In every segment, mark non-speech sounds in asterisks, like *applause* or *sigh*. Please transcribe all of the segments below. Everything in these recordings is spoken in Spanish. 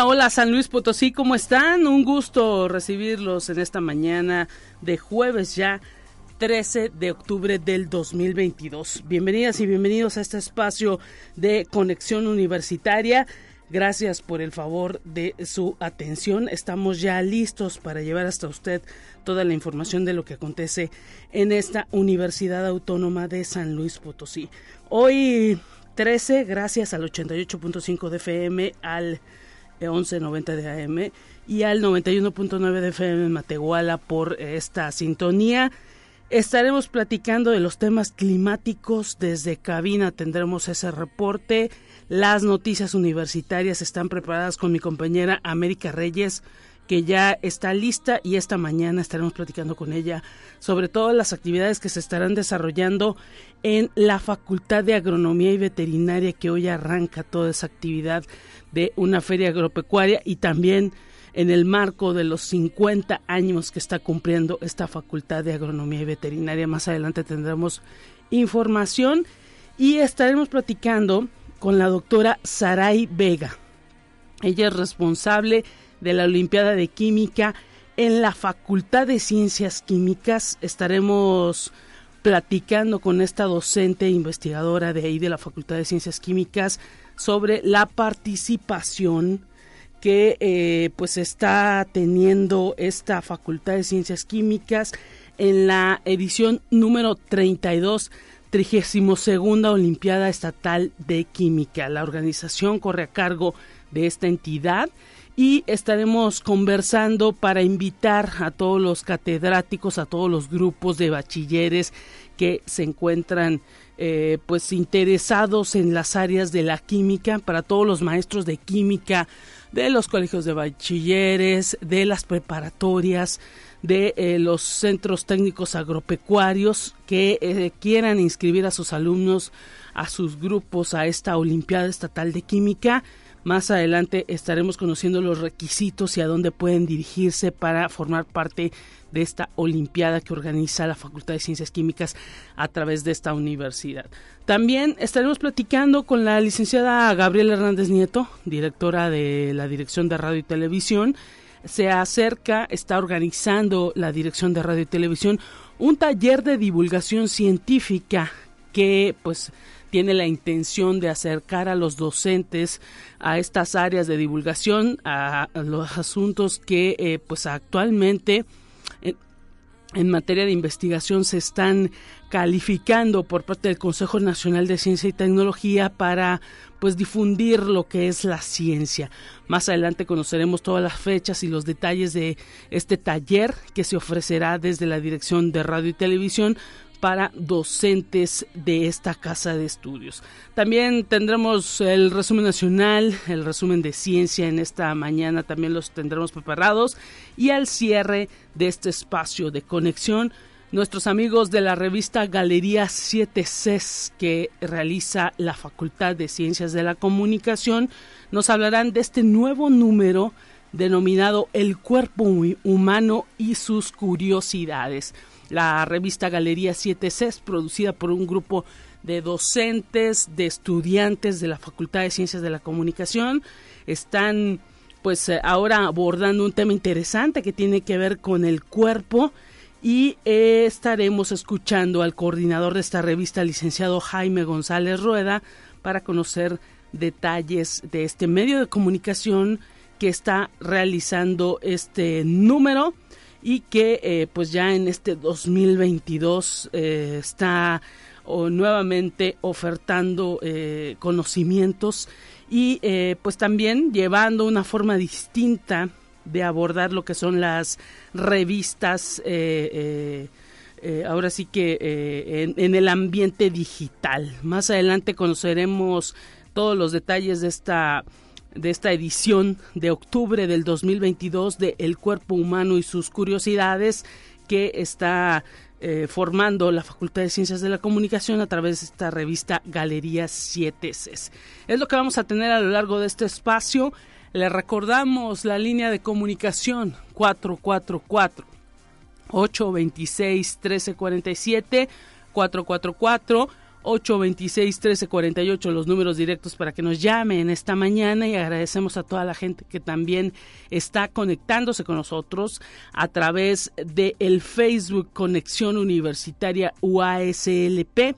Hola, San Luis Potosí, ¿cómo están? Un gusto recibirlos en esta mañana de jueves ya 13 de octubre del 2022. Bienvenidas y bienvenidos a este espacio de conexión universitaria. Gracias por el favor de su atención. Estamos ya listos para llevar hasta usted toda la información de lo que acontece en esta Universidad Autónoma de San Luis Potosí. Hoy 13, gracias al 88.5 de FM, al 1190 de AM y al 91.9 de FM en Matehuala por esta sintonía. Estaremos platicando de los temas climáticos desde cabina, tendremos ese reporte. Las noticias universitarias están preparadas con mi compañera América Reyes, que ya está lista y esta mañana estaremos platicando con ella sobre todas las actividades que se estarán desarrollando en la Facultad de Agronomía y Veterinaria que hoy arranca toda esa actividad de una feria agropecuaria y también en el marco de los 50 años que está cumpliendo esta Facultad de Agronomía y Veterinaria. Más adelante tendremos información y estaremos platicando con la doctora Saray Vega. Ella es responsable de la Olimpiada de Química en la Facultad de Ciencias Químicas. Estaremos platicando con esta docente e investigadora de ahí de la Facultad de Ciencias Químicas sobre la participación que eh, pues está teniendo esta Facultad de Ciencias Químicas en la edición número 32 32 Olimpiada Estatal de Química. La organización corre a cargo de esta entidad y estaremos conversando para invitar a todos los catedráticos, a todos los grupos de bachilleres que se encuentran eh, pues interesados en las áreas de la química, para todos los maestros de química de los colegios de bachilleres, de las preparatorias, de eh, los centros técnicos agropecuarios que eh, quieran inscribir a sus alumnos, a sus grupos a esta Olimpiada Estatal de Química. Más adelante estaremos conociendo los requisitos y a dónde pueden dirigirse para formar parte de esta Olimpiada que organiza la Facultad de Ciencias Químicas a través de esta universidad. También estaremos platicando con la licenciada Gabriela Hernández Nieto, directora de la Dirección de Radio y Televisión. Se acerca, está organizando la Dirección de Radio y Televisión un taller de divulgación científica que pues tiene la intención de acercar a los docentes a estas áreas de divulgación, a, los asuntos que eh, pues actualmente en materia de investigación se están calificando por parte del Consejo Nacional de Ciencia y Tecnología para pues difundir lo que es la ciencia. Más adelante conoceremos todas las fechas y los detalles de este taller que se ofrecerá desde la Dirección de Radio y Televisión para docentes de esta casa de estudios. También tendremos el resumen nacional, el resumen de ciencia en esta mañana, también los tendremos preparados y al cierre de este espacio de conexión, nuestros amigos de la revista Galería 7 CES que realiza la Facultad de Ciencias de la Comunicación nos hablarán de este nuevo número denominado El cuerpo humano y sus curiosidades. La revista Galería 7C es producida por un grupo de docentes, de estudiantes de la Facultad de Ciencias de la Comunicación. Están pues eh, ahora abordando un tema interesante que tiene que ver con el cuerpo y eh, estaremos escuchando al coordinador de esta revista, licenciado Jaime González Rueda, para conocer detalles de este medio de comunicación que está realizando este número y que eh, pues ya en este 2022 eh, está nuevamente ofertando eh, conocimientos y pues también llevando una forma distinta de abordar lo que son las revistas ahora sí que en, en, el ambiente digital. Más adelante conoceremos todos los detalles de esta de esta edición de octubre del 2022 de El cuerpo humano y sus curiosidades que está eh, formando la Facultad de Ciencias de la Comunicación a través de esta revista Galerías 7 Es lo que vamos a tener a lo largo de este espacio. Le recordamos la línea de comunicación 444 826 1347 444 826-1348, los números directos para que nos llamen esta mañana y agradecemos a toda la gente que también está conectándose con nosotros a través de el Facebook Conexión Universitaria UASLP.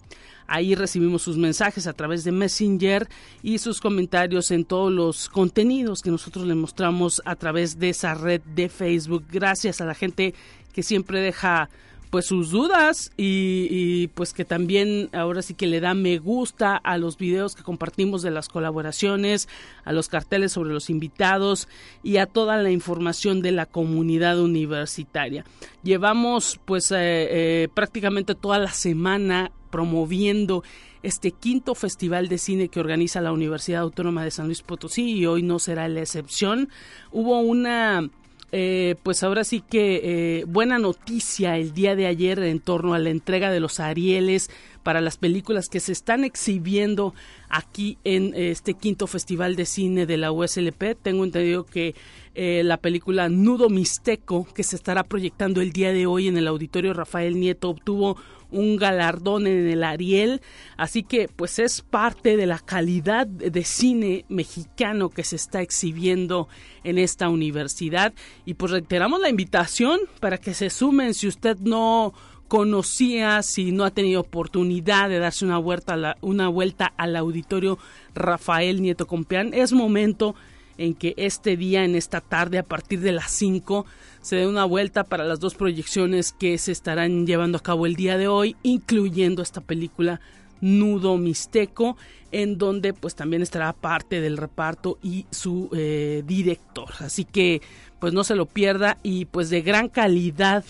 Ahí recibimos sus mensajes a través de Messenger y sus comentarios en todos los contenidos que nosotros le mostramos a través de esa red de Facebook. Gracias a la gente que siempre deja pues sus dudas y, pues que también ahora sí que le da me gusta a los videos que compartimos de las colaboraciones, a los carteles sobre los invitados y a toda la información de la comunidad universitaria. Llevamos pues eh, eh, prácticamente toda la semana promoviendo este quinto festival de cine que organiza la Universidad Autónoma de San Luis Potosí y hoy no será la excepción. Hubo una eh, pues ahora sí que eh, buena noticia el día de ayer en torno a la entrega de los Arieles para las películas que se están exhibiendo aquí en este quinto festival de cine de la USLP. Tengo entendido que eh, la película Nudo Mixteco, que se estará proyectando el día de hoy en el auditorio Rafael Nieto, obtuvo un galardón en el Ariel, así que pues es parte de la calidad de cine mexicano que se está exhibiendo en esta universidad. Y pues reiteramos la invitación para que se sumen. Si usted no conocía, si no ha tenido oportunidad de darse una vuelta, una vuelta al auditorio Rafael Nieto Compeán, es momento en que este día, en esta tarde, a partir de las 5, se dé una vuelta para las dos proyecciones que se estarán llevando a cabo el día de hoy, incluyendo esta película Nudo Mixteco, en donde pues también estará parte del reparto y su eh, director. Así que pues no se lo pierda y pues de gran calidad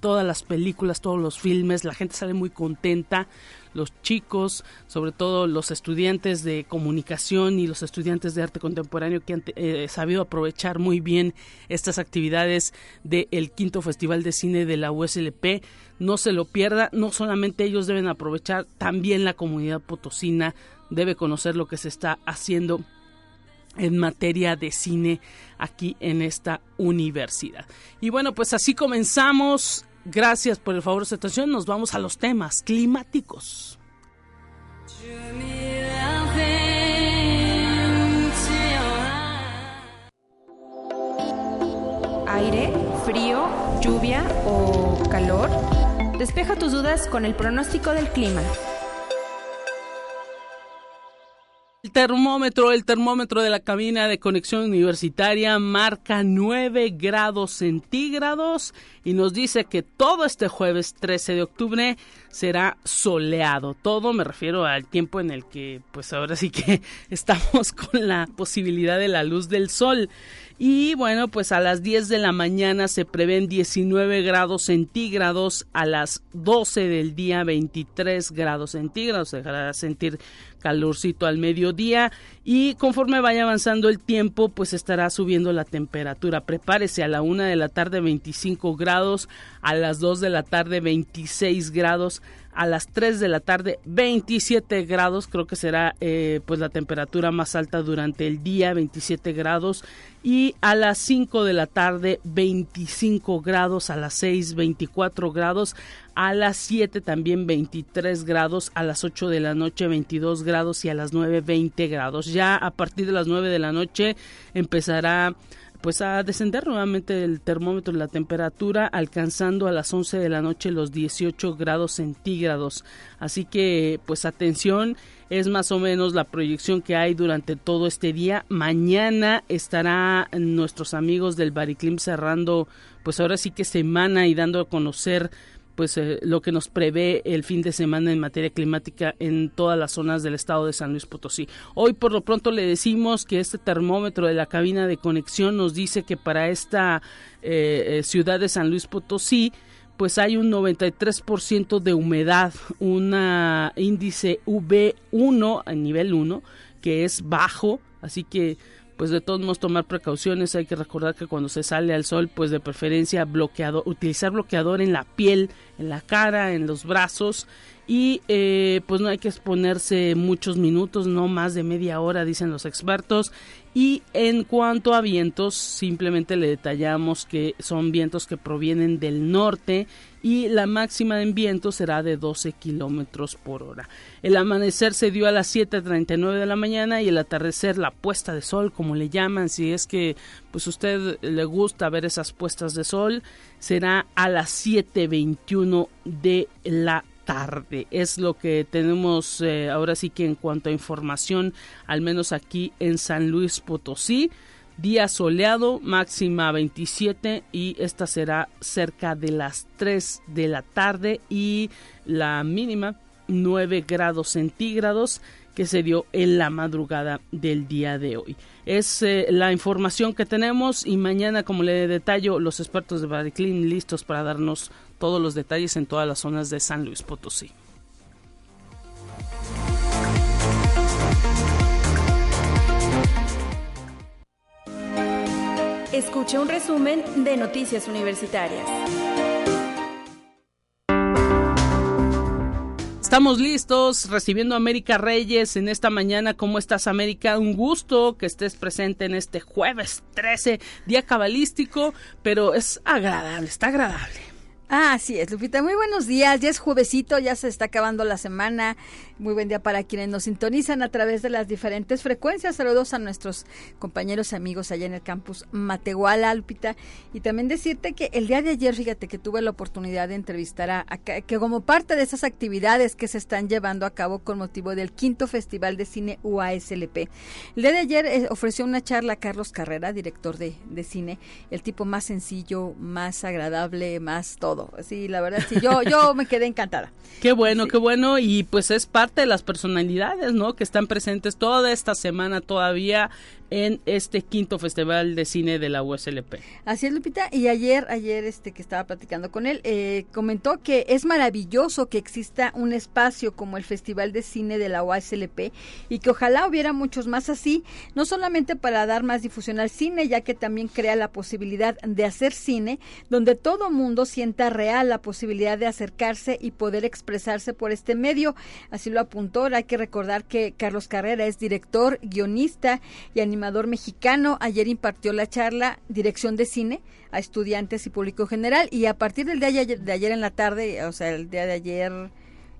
todas las películas, todos los filmes, la gente sale muy contenta los chicos, sobre todo los estudiantes de comunicación y los estudiantes de arte contemporáneo que han eh, sabido aprovechar muy bien estas actividades del quinto Festival de Cine de la USLP. No se lo pierda, no solamente ellos deben aprovechar, también la comunidad potosina debe conocer lo que se está haciendo en materia de cine aquí en esta universidad. Y bueno, pues así comenzamos Gracias por el favor de su atención. Nos vamos a los temas climáticos. Aire, frío, lluvia o calor. Despeja tus dudas con el pronóstico del clima. Termómetro, el termómetro de la cabina de conexión universitaria marca 9 grados centígrados y nos dice que todo este jueves 13 de octubre será soleado. Todo me refiero al tiempo en el que pues ahora sí que *laughs* estamos con la posibilidad de la luz del sol. Y bueno, pues a las 10 de la mañana se prevén 19 grados centígrados, a las 12 del día 23 grados centígrados, se dejará sentir calorcito al mediodía y conforme vaya avanzando el tiempo pues estará subiendo la temperatura. Prepárese a la 1 de la tarde 25 grados, a las 2 de la tarde 26 grados, a las 3 de la tarde 27 grados, creo que será eh, pues la temperatura más alta durante el día, 27 grados y a las 5 de la tarde 25 grados, a las 6 24 grados, a las 7 también 23 grados, a las 8 de la noche 22 grados y a las 9 20 grados. Ya a partir de las 9 de la noche empezará pues a descender nuevamente el termómetro la temperatura alcanzando a las 11 de la noche los 18 grados centígrados así que pues atención es más o menos la proyección que hay durante todo este día. Mañana estará nuestros amigos del Bariclim cerrando, pues ahora sí que semana y dando a conocer pues eh, lo que nos prevé el fin de semana en materia climática en todas las zonas del estado de San Luis Potosí. Hoy por lo pronto le decimos que este termómetro de la cabina de conexión nos dice que para esta eh, eh, ciudad de San Luis Potosí pues hay un 93% de humedad, un índice V1 a nivel 1 que es bajo, así que pues de todos modos tomar precauciones, hay que recordar que cuando se sale al sol, pues de preferencia bloqueador, utilizar bloqueador en la piel, en la cara, en los brazos y eh, pues no hay que exponerse muchos minutos, no más de media hora, dicen los expertos. Y en cuanto a vientos, simplemente le detallamos que son vientos que provienen del norte y la máxima en viento será de 12 kilómetros por hora. El amanecer se dio a las 7:39 de la mañana y el atardecer, la puesta de sol, como le llaman, si es que pues usted le gusta ver esas puestas de sol, será a las 7:21 de la tarde. Es lo que tenemos eh, ahora sí que en cuanto a información, al menos aquí en San Luis Potosí. Día soleado, máxima 27 y esta será cerca de las 3 de la tarde y la mínima 9 grados centígrados que se dio en la madrugada del día de hoy. Es eh, la información que tenemos y mañana, como le detallo, los expertos de Bariclin listos para darnos todos los detalles en todas las zonas de San Luis Potosí. Escucha un resumen de Noticias Universitarias. Estamos listos recibiendo a América Reyes en esta mañana. ¿Cómo estás, América? Un gusto que estés presente en este jueves 13, día cabalístico, pero es agradable, está agradable. Ah, así es, Lupita. Muy buenos días. Ya es juevesito, ya se está acabando la semana. Muy buen día para quienes nos sintonizan a través de las diferentes frecuencias. Saludos a nuestros compañeros y amigos allá en el campus Matehuala, Lupita. Y también decirte que el día de ayer, fíjate que tuve la oportunidad de entrevistar a, que como parte de esas actividades que se están llevando a cabo con motivo del quinto Festival de Cine UASLP. El día de ayer eh, ofreció una charla a Carlos Carrera, director de, de cine, el tipo más sencillo, más agradable, más todo. Sí, la verdad, sí, yo, yo me quedé encantada. *laughs* Qué bueno, qué bueno. Y pues es parte de las personalidades, ¿no? Que están presentes toda esta semana todavía en este quinto festival de cine de la USLP. Así es, Lupita. Y ayer, ayer este que estaba platicando con él, eh, comentó que es maravilloso que exista un espacio como el Festival de Cine de la USLP y que ojalá hubiera muchos más así, no solamente para dar más difusión al cine, ya que también crea la posibilidad de hacer cine donde todo mundo sienta real la posibilidad de acercarse y poder expresarse por este medio. Así lo apuntó. Hay que recordar que Carlos Carrera es director, guionista y animador animador mexicano, ayer impartió la charla Dirección de Cine a estudiantes y público general. Y a partir del día de ayer en la tarde, o sea, el día de ayer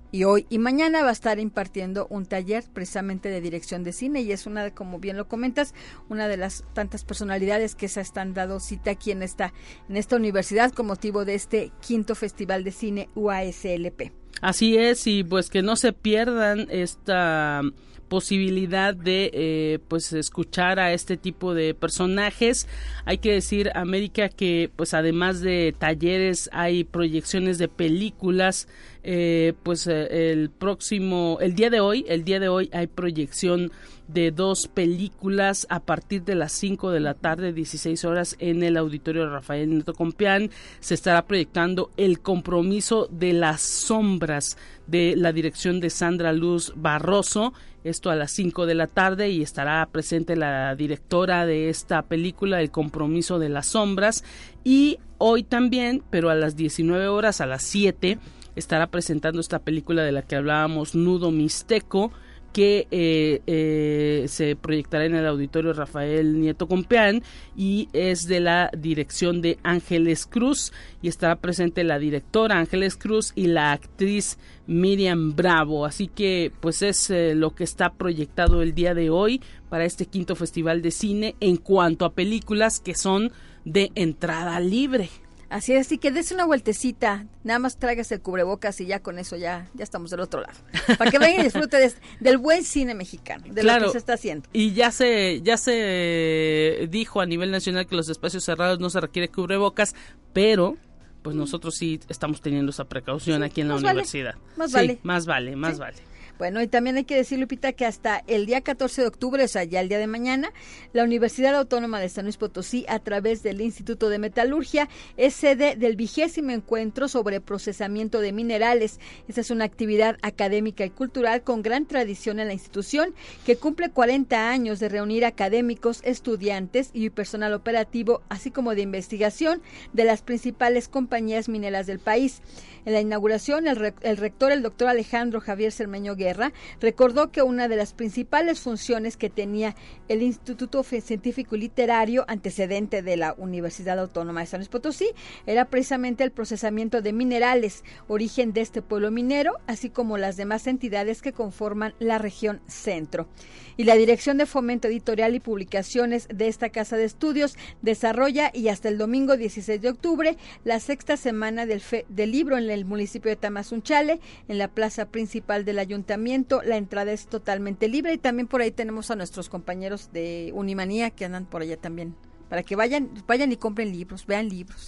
y hoy y mañana va a estar impartiendo un taller precisamente de dirección de cine. Y es una de, como bien lo comentas, una de las tantas personalidades que se están dado cita aquí en esta en esta universidad con motivo de este quinto Festival de Cine UASLP. Así es y pues que no se pierdan esta posibilidad de eh, pues escuchar a este tipo de personajes hay que decir América que pues además de talleres hay proyecciones de películas eh, pues eh, el próximo el día de hoy el día de hoy hay proyección de dos películas a partir de las 5 de la tarde, 16 horas, en el auditorio Rafael Neto Compián. Se estará proyectando El compromiso de las sombras de la dirección de Sandra Luz Barroso. Esto a las 5 de la tarde y estará presente la directora de esta película, El compromiso de las sombras. Y hoy también, pero a las 19 horas, a las 7, estará presentando esta película de la que hablábamos, Nudo Mixteco que eh, eh, se proyectará en el auditorio Rafael Nieto Compeán y es de la dirección de Ángeles Cruz y estará presente la directora Ángeles Cruz y la actriz Miriam Bravo. Así que pues es eh, lo que está proyectado el día de hoy para este quinto festival de cine en cuanto a películas que son de entrada libre. Así es, así que des una vueltecita, nada más tráigase el cubrebocas y ya con eso ya, ya estamos del otro lado. Para que vengan y disfruten del buen cine mexicano, de lo que se está haciendo. Y ya se, ya se dijo a nivel nacional que los espacios cerrados no se requiere cubrebocas, pero pues nosotros sí estamos teniendo esa precaución aquí en la universidad. Más vale. Más vale, más vale. Bueno, y también hay que decir, Lupita, que hasta el día 14 de octubre, o sea, ya el día de mañana, la Universidad Autónoma de San Luis Potosí, a través del Instituto de Metalurgia, es sede del vigésimo encuentro sobre procesamiento de minerales. Esta es una actividad académica y cultural con gran tradición en la institución, que cumple 40 años de reunir académicos, estudiantes y personal operativo, así como de investigación de las principales compañías mineras del país. En la inauguración, el, rector, el doctor Alejandro Javier Cermeño Recordó que una de las principales funciones que tenía el Instituto Científico y Literario, antecedente de la Universidad Autónoma de San Luis Potosí, era precisamente el procesamiento de minerales, origen de este pueblo minero, así como las demás entidades que conforman la región centro y la Dirección de Fomento Editorial y Publicaciones de esta Casa de Estudios desarrolla y hasta el domingo 16 de octubre la sexta semana del, del libro en el municipio de Tamazunchale, en la plaza principal del ayuntamiento. La entrada es totalmente libre y también por ahí tenemos a nuestros compañeros de Unimanía que andan por allá también para que vayan, vayan y compren libros, vean libros,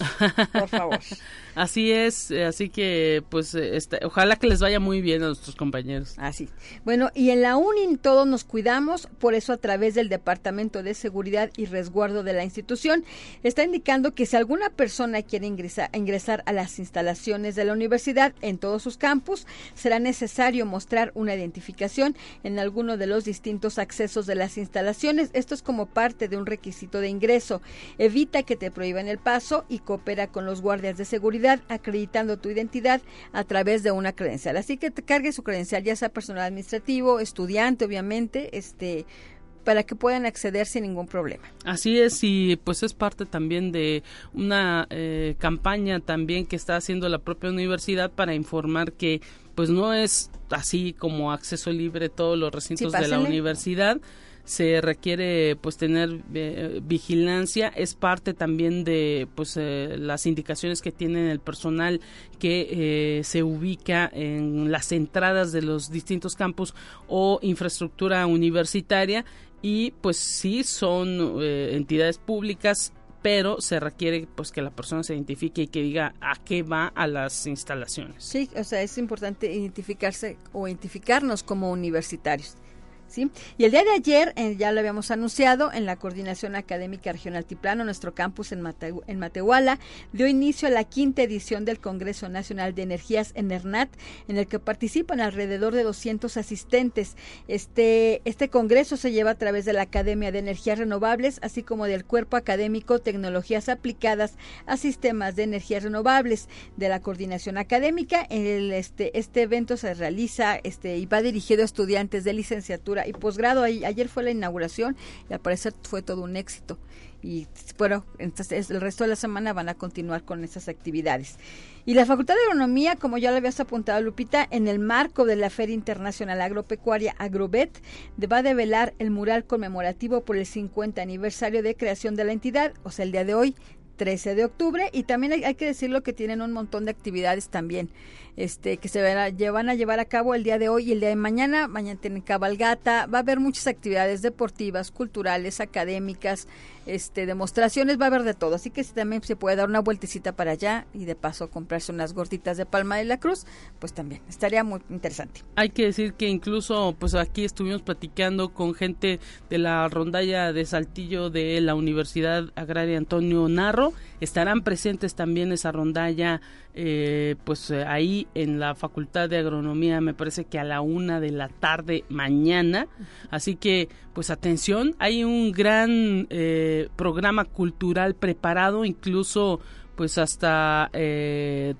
por favor. *laughs* así es, eh, así que pues eh, este, ojalá que les vaya muy bien a nuestros compañeros. Así. Bueno, y en la UNIN todos nos cuidamos, por eso a través del Departamento de Seguridad y Resguardo de la institución está indicando que si alguna persona quiere ingresar, ingresar a las instalaciones de la universidad en todos sus campus, será necesario mostrar una identificación en alguno de los distintos accesos de las instalaciones. Esto es como parte de un requisito de ingreso Evita que te prohíban el paso y coopera con los guardias de seguridad acreditando tu identidad a través de una credencial. Así que te cargue su credencial, ya sea personal administrativo, estudiante, obviamente, este para que puedan acceder sin ningún problema. Así es, y pues es parte también de una eh, campaña también que está haciendo la propia universidad para informar que pues no es así como acceso libre todos los recintos de la universidad se requiere pues tener eh, vigilancia es parte también de pues eh, las indicaciones que tiene el personal que eh, se ubica en las entradas de los distintos campus o infraestructura universitaria y pues sí son entidades públicas pero se requiere pues que la persona se identifique y que diga a qué va a las instalaciones. Sí, o sea, es importante identificarse o identificarnos como universitarios. Y el día de ayer, eh, ya lo habíamos anunciado, en la Coordinación Académica Regional Altiplano, nuestro campus en, en Matehuala, dio inicio a la quinta edición del Congreso Nacional de Energías en ERNAT, en el que participan alrededor de 200 asistentes. Este, este congreso se lleva a través de la Academia de Energías Renovables, así como del Cuerpo Académico Tecnologías Aplicadas a Sistemas de Energías Renovables de la Coordinación Académica. El, este, este evento se realiza este, y va dirigido a estudiantes de licenciatura y posgrado. Ayer fue la inauguración y al parecer fue todo un éxito. Y bueno, entonces el resto de la semana van a continuar con esas actividades. Y la Facultad de Agronomía, como ya le habías apuntado, Lupita, en el marco de la Feria Internacional Agropecuaria Agrobet, va a develar el mural conmemorativo por el 50 aniversario de creación de la entidad, o sea, el día de hoy, 13 de octubre y también hay, que decirlo que tienen un montón de actividades también este que se van a, van a llevar a cabo el día de hoy y el día de mañana. Mañana tienen cabalgata va a haber muchas actividades deportivas culturales académicas este demostraciones va a haber de todo. Así que si también se puede dar una vueltecita para allá y de paso comprarse unas gorditas de palma de la cruz pues también estaría muy interesante. Hay que decir que incluso pues aquí estuvimos platicando con gente de la rondalla de Saltillo de la Universidad Agraria Antonio Narro. Estarán presentes también esa rondalla, eh, pues eh, ahí en la Facultad de Agronomía, me parece que a la una de la tarde mañana. Así que, pues atención, hay un gran eh, programa cultural preparado, incluso pues hasta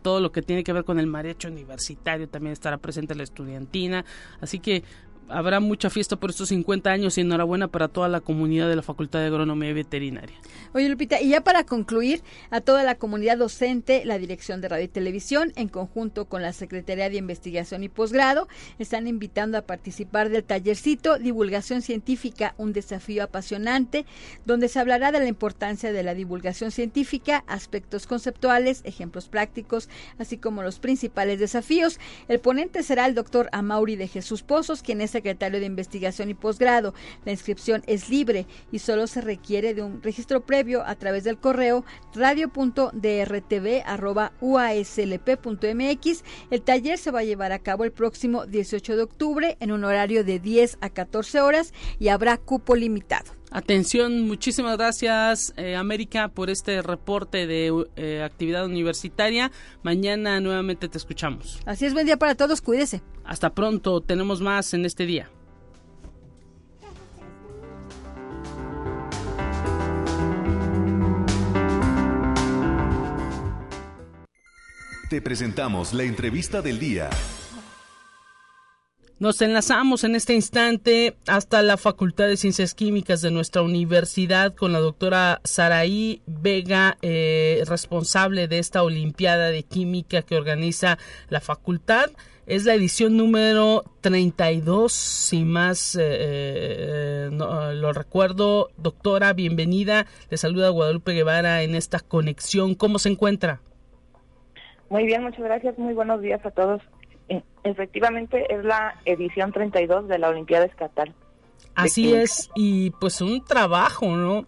todo lo que tiene que ver con el mariachi universitario también estará presente la estudiantina. Así que habrá mucha fiesta por estos 50 años y enhorabuena para toda la comunidad de la Facultad de Agronomía y Veterinaria. Oye, Lupita, y ya para concluir, a toda la comunidad docente, la Dirección de Radio y Televisión, en conjunto con la Secretaría de Investigación y Posgrado, están invitando a participar del tallercito Divulgación Científica, un desafío apasionante, donde se hablará de la importancia de la divulgación científica, aspectos conceptuales, ejemplos prácticos, así como los principales desafíos. El ponente será el doctor Amauri de Jesús Pozos, quien es secretario de Investigación y Posgrado. La inscripción es libre y solo se requiere de un registro previo a través del correo radio.drtv.uaslp.mx. El taller se va a llevar a cabo el próximo 18 de octubre en un horario de 10 a 14 horas y habrá cupo limitado. Atención, muchísimas gracias eh, América por este reporte de eh, actividad universitaria. Mañana nuevamente te escuchamos. Así es, buen día para todos, cuídese. Hasta pronto, tenemos más en este día. Te presentamos la entrevista del día. Nos enlazamos en este instante hasta la Facultad de Ciencias Químicas de nuestra universidad con la doctora Saraí Vega, eh, responsable de esta Olimpiada de Química que organiza la facultad. Es la edición número 32, si más eh, eh, lo recuerdo. Doctora, bienvenida. Le saluda Guadalupe Guevara en esta conexión. ¿Cómo se encuentra? Muy bien, muchas gracias. Muy buenos días a todos. Efectivamente, es la edición 32 de la Olimpiada Estatal. Así es, y pues un trabajo, ¿no?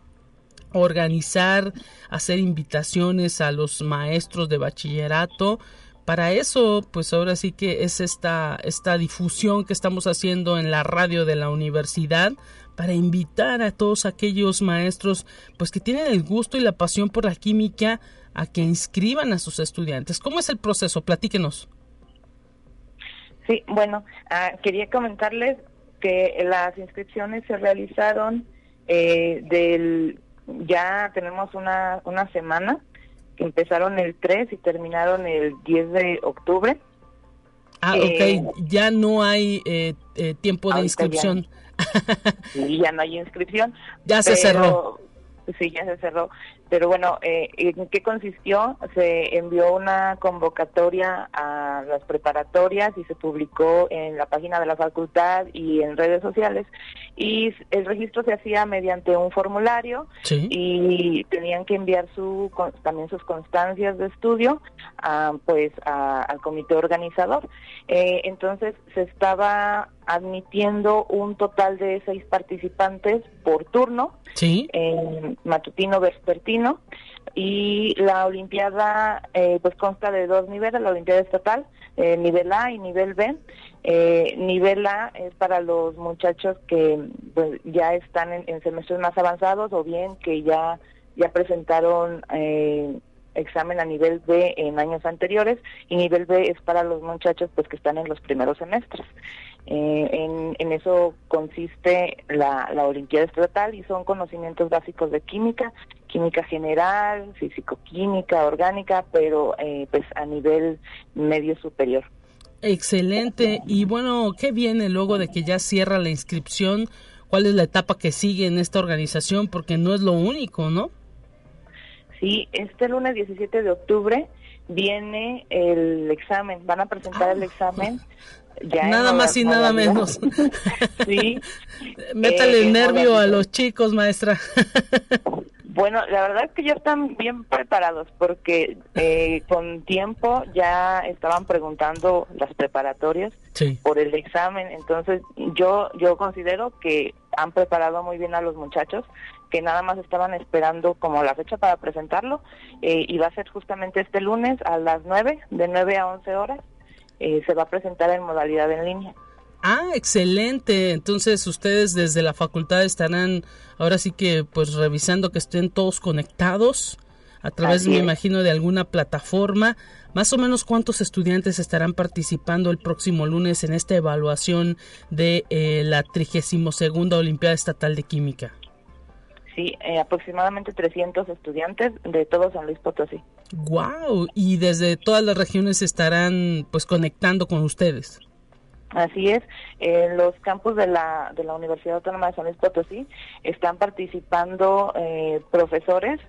Organizar, hacer invitaciones a los maestros de bachillerato. Para eso, pues ahora sí que es esta, esta difusión que estamos haciendo en la radio de la universidad para invitar a todos aquellos maestros pues que tienen el gusto y la pasión por la química a que inscriban a sus estudiantes. ¿Cómo es el proceso? Platíquenos. Sí, bueno, ah, quería comentarles que las inscripciones se realizaron eh, del, ya tenemos una, una semana, que empezaron el 3 y terminaron el 10 de octubre. Ah, ok, eh, ya no hay eh, tiempo de inscripción. *laughs* sí, ya no hay inscripción. Ya se cerró. Sí, ya se cerró. Pero bueno, eh, ¿en qué consistió? Se envió una convocatoria a las preparatorias y se publicó en la página de la facultad y en redes sociales. Y el registro se hacía mediante un formulario y tenían que enviar su también sus constancias de estudio a, pues al comité organizador. Eh, entonces se estaba admitiendo un total de seis participantes por turno, en matutino vespertino, y la Olimpiada eh, pues consta de dos niveles, la Olimpiada Estatal, eh, nivel A y nivel B. Eh, nivel A es para los muchachos que pues, ya están en, semestres más avanzados o bien que ya, ya presentaron eh, examen a nivel B en años anteriores y nivel B es para los muchachos pues que están en los primeros semestres. En, eso consiste la, la Olimpiada Estatal y son conocimientos básicos de química, química general, físico-química, orgánica, pero eh, pues a nivel medio superior. Excelente. Y bueno, ¿qué viene luego de que ya cierra la inscripción? ¿Cuál es la etapa que sigue en esta organización? Porque no es lo único, ¿no? Sí, este lunes 17 de octubre viene el examen, van a presentar el ah. examen. *laughs* Ya nada más y nada menos. *laughs* sí. *laughs* Métale el nervio a los chicos, maestra. Bueno, la verdad es que ya están bien preparados porque eh, con tiempo ya estaban preguntando las preparatorias por el examen. Entonces yo yo considero que han preparado muy bien a los muchachos que nada más estaban esperando como la fecha para presentarlo eh, y va a ser justamente este lunes a las 9, de 9 a 11 horas. Eh, se va a presentar en modalidad en línea. Ah, excelente. Entonces ustedes desde la facultad estarán ahora sí que pues revisando que estén todos conectados a través, me imagino, de alguna plataforma. Más o menos cuántos estudiantes estarán participando el próximo lunes en esta evaluación de eh, la 32 segunda Olimpiada Estatal de Química. Sí, eh, aproximadamente 300 estudiantes de todo San Luis Potosí. Wow, y desde todas las regiones estarán pues conectando con ustedes. Así es, en los campus de la, de la Universidad Autónoma de San Luis Potosí están participando eh, profesores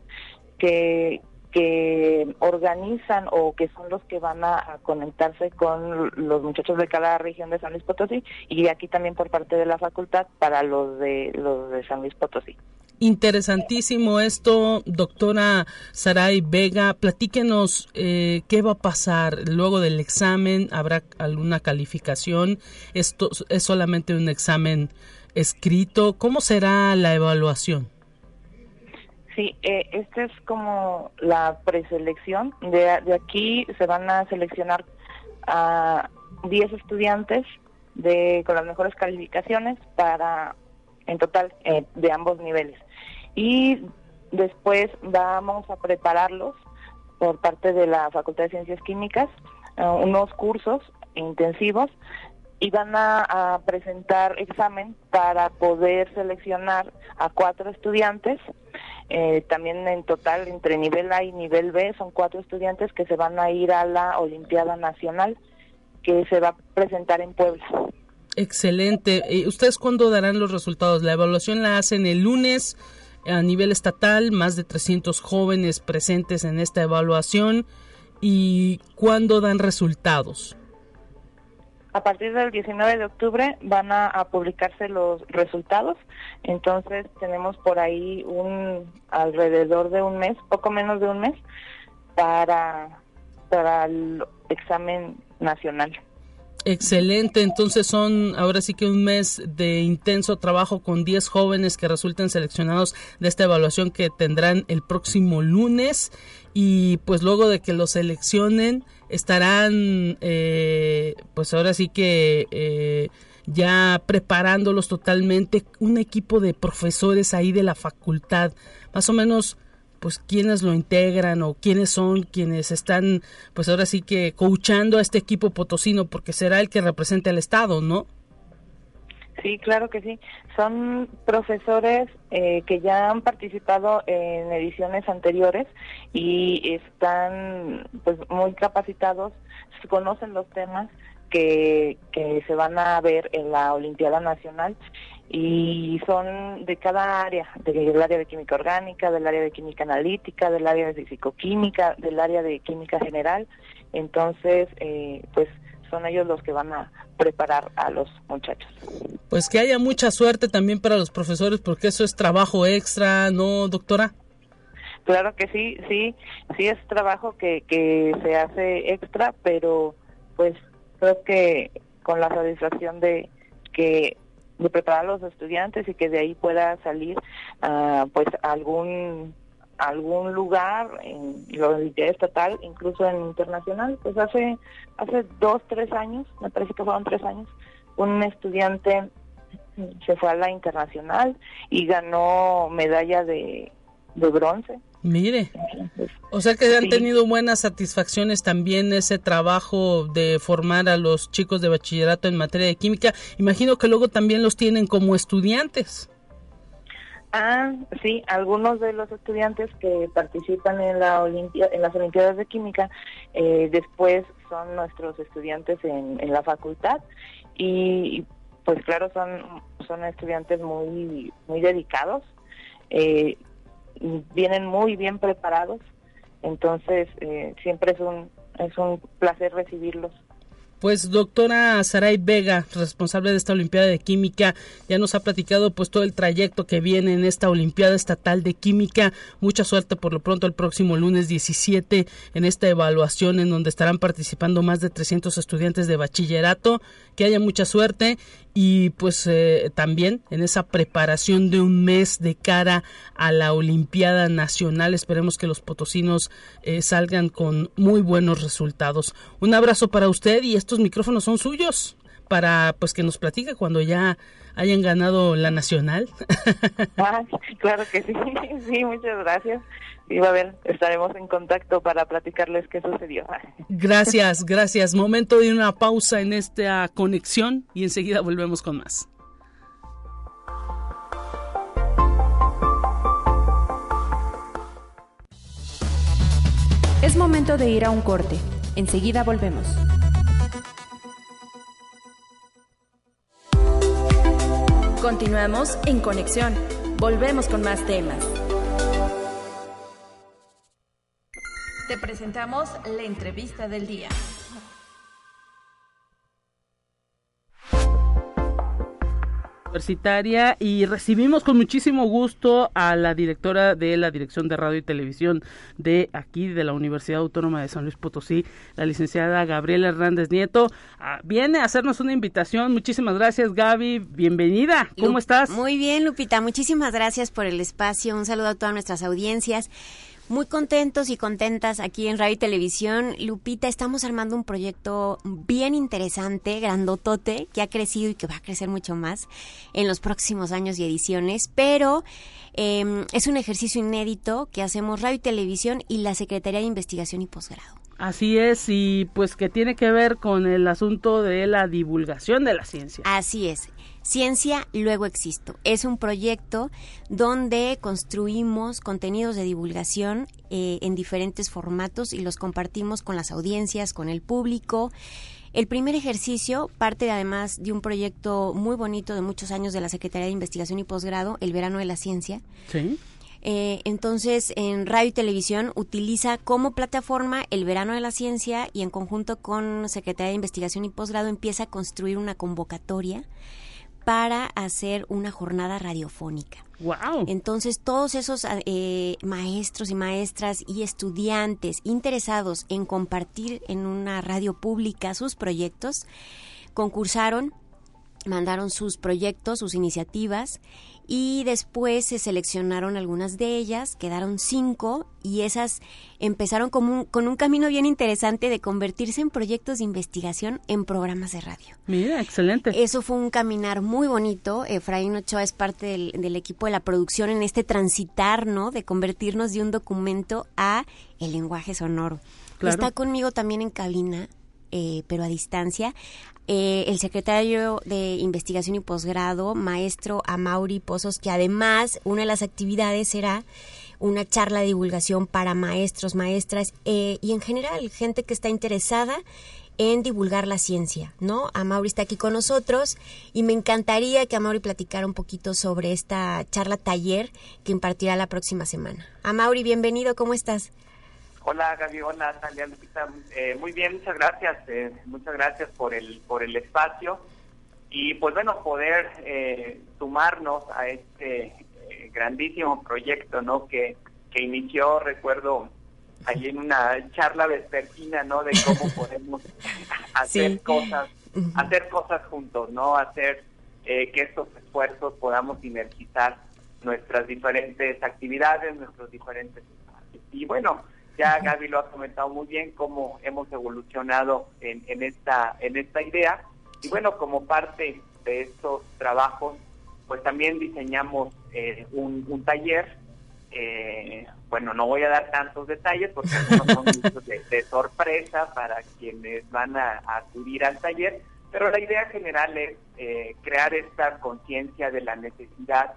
que, que organizan o que son los que van a, conectarse con los muchachos de cada región de San Luis Potosí y aquí también por parte de la facultad para los de los de San Luis Potosí. Interesantísimo esto, doctora Saray Vega. Platíquenos eh, qué va a pasar luego del examen. ¿Habrá alguna calificación? ¿Esto es solamente un examen escrito? ¿Cómo será la evaluación? Sí, eh, esta es como la preselección. De, de aquí se van a seleccionar a 10 estudiantes de con las mejores calificaciones para en total eh, de ambos niveles. Y después vamos a prepararlos por parte de la Facultad de Ciencias Químicas, eh, unos cursos intensivos y van a, presentar examen para poder seleccionar a cuatro estudiantes. Eh, también en total, entre nivel A y nivel B, son cuatro estudiantes que se van a ir a la Olimpiada Nacional que se va a presentar en Puebla. Excelente. ¿Ustedes cuándo darán los resultados? La evaluación la hacen el lunes a nivel estatal, más de 300 jóvenes presentes en esta evaluación. ¿Y cuándo dan resultados? A partir del 19 de octubre van a, publicarse los resultados, entonces tenemos por ahí un alrededor de un mes, poco menos de un mes, para, para el examen nacional. Excelente, entonces son ahora sí que un mes de intenso trabajo con 10 jóvenes que resulten seleccionados de esta evaluación que tendrán el próximo lunes. Y pues luego de que los seleccionen estarán eh, pues ahora sí que eh, ya preparándolos totalmente un equipo de profesores ahí de la facultad. Más o menos pues quiénes lo integran o quiénes son quienes están pues ahora sí que coachando a este equipo potosino porque será el que represente al estado, ¿no? Sí, claro que sí. Son profesores eh, que ya han participado en ediciones anteriores y están pues muy capacitados, conocen los temas que, que se van a ver en la Olimpiada Nacional y son de cada área, del área de química orgánica, del área de química analítica, del área de psicoquímica, del área de química general. Entonces, eh, pues son ellos los que van a preparar a los muchachos. Pues que haya mucha suerte también para los profesores, porque eso es trabajo extra, ¿no, doctora? Claro que sí, sí, sí es trabajo que, que se hace extra, pero pues creo que con la satisfacción de que de preparar a los estudiantes y que de ahí pueda salir uh, pues algún algún lugar en la universidad estatal, incluso en internacional. Pues hace hace dos, tres años, me parece que fueron tres años, un estudiante se fue a la internacional y ganó medalla de, de bronce Mire, o sea que han tenido buenas satisfacciones también ese trabajo de formar a los chicos de bachillerato en materia de química. Imagino que luego también los tienen como estudiantes. Ah, sí, algunos de los estudiantes que participan en la en las Olimpiadas de Química, eh, después son nuestros estudiantes en, en la facultad y pues claro son son estudiantes muy muy dedicados. Eh, vienen muy bien preparados, entonces eh, siempre es un, es un placer recibirlos. Pues doctora Saray Vega, responsable de esta Olimpiada de Química, ya nos ha platicado pues todo el trayecto que viene en esta Olimpiada Estatal de Química. Mucha suerte por lo pronto el próximo lunes 17 en esta evaluación en donde estarán participando más de 300 estudiantes de bachillerato. Que haya mucha suerte y pues eh, también en esa preparación de un mes de cara a la Olimpiada Nacional. Esperemos que los potosinos eh, salgan con muy buenos resultados. Un abrazo para usted y estos micrófonos son suyos para pues que nos platique cuando ya hayan ganado la nacional. *laughs* Ah, claro que sí, *laughs* sí, muchas gracias. Y va a ver, estaremos en contacto para platicarles qué sucedió. *laughs* Gracias, gracias. Momento de una pausa en esta conexión y enseguida volvemos con más. Es momento de ir a un corte. Enseguida volvemos. Continuamos en conexión. Volvemos con más temas. Presentamos la entrevista del día. universitaria y recibimos con muchísimo gusto a la directora de la Dirección de Radio y Televisión de aquí de la Universidad Autónoma de San Luis Potosí, la licenciada Gabriela Hernández Nieto. Ah, viene a hacernos una invitación. Muchísimas gracias, Gaby. Bienvenida. ¿Cómo estás? Muy bien, Lupita. Muchísimas gracias por el espacio. Un saludo a todas nuestras audiencias. Muy contentos y contentas aquí en Radio y Televisión. Lupita, estamos armando un proyecto bien interesante, grandotote, que ha crecido y que va a crecer mucho más en los próximos años y ediciones, pero em, es un ejercicio inédito que hacemos Radio y Televisión y la Secretaría de Investigación y Posgrado. Así es, y pues que tiene que ver con el asunto de la divulgación de la ciencia. Así es. Ciencia, luego existo. Es un proyecto donde construimos contenidos de divulgación eh, en diferentes formatos y los compartimos con las audiencias, con el público. El primer ejercicio parte además de un proyecto muy bonito de muchos años de la Secretaría de Investigación y Posgrado, el Verano de la Ciencia. Sí. Eh, entonces, en radio y televisión utiliza como plataforma el Verano de la Ciencia y en conjunto con Secretaría de Investigación y Posgrado empieza a construir una convocatoria para hacer una jornada radiofónica. Wow. Entonces, todos esos eh, maestros y maestras y estudiantes interesados en compartir en una radio pública sus proyectos, concursaron, mandaron sus proyectos, sus iniciativas y después se seleccionaron algunas de ellas, quedaron cinco y esas empezaron con un, con un camino bien interesante de convertirse en proyectos de investigación en programas de radio. Mira, excelente. Eso fue un caminar muy bonito. Efraín Ochoa es parte del, del equipo de la producción en este transitar, ¿no? De convertirnos de un documento a el lenguaje sonoro. Claro. Está conmigo también en cabina eh, pero a distancia, eh, el secretario de Investigación y Posgrado, maestro Amauri Pozos, que además una de las actividades será una charla de divulgación para maestros, maestras eh, y en general gente que está interesada en divulgar la ciencia, ¿no? Amauri está aquí con nosotros y me encantaría que Amauri platicara un poquito sobre esta charla taller que impartirá la próxima semana. Amauri, bienvenido, ¿cómo estás? Hola Gaby, hola Talia Lupita. Eh, muy bien, muchas gracias. Eh, muchas gracias por el por el espacio y pues bueno poder eh, sumarnos a este eh, grandísimo proyecto, ¿no? Que que inició, recuerdo, allí en una charla vespertina, ¿no? De cómo *laughs* podemos hacer Sí. cosas, hacer cosas juntos, ¿no? Hacer eh, que estos esfuerzos podamos sinergizar nuestras diferentes actividades, nuestros diferentes. Y bueno, ya Gaby lo ha comentado muy bien cómo hemos evolucionado en, en esta en esta idea. Y bueno como parte de estos trabajos pues también diseñamos eh, un, un taller. Eh, bueno no voy a dar tantos detalles porque son *laughs* de, de sorpresa para quienes van a, a acudir al taller pero la idea general es eh, crear esta conciencia de la necesidad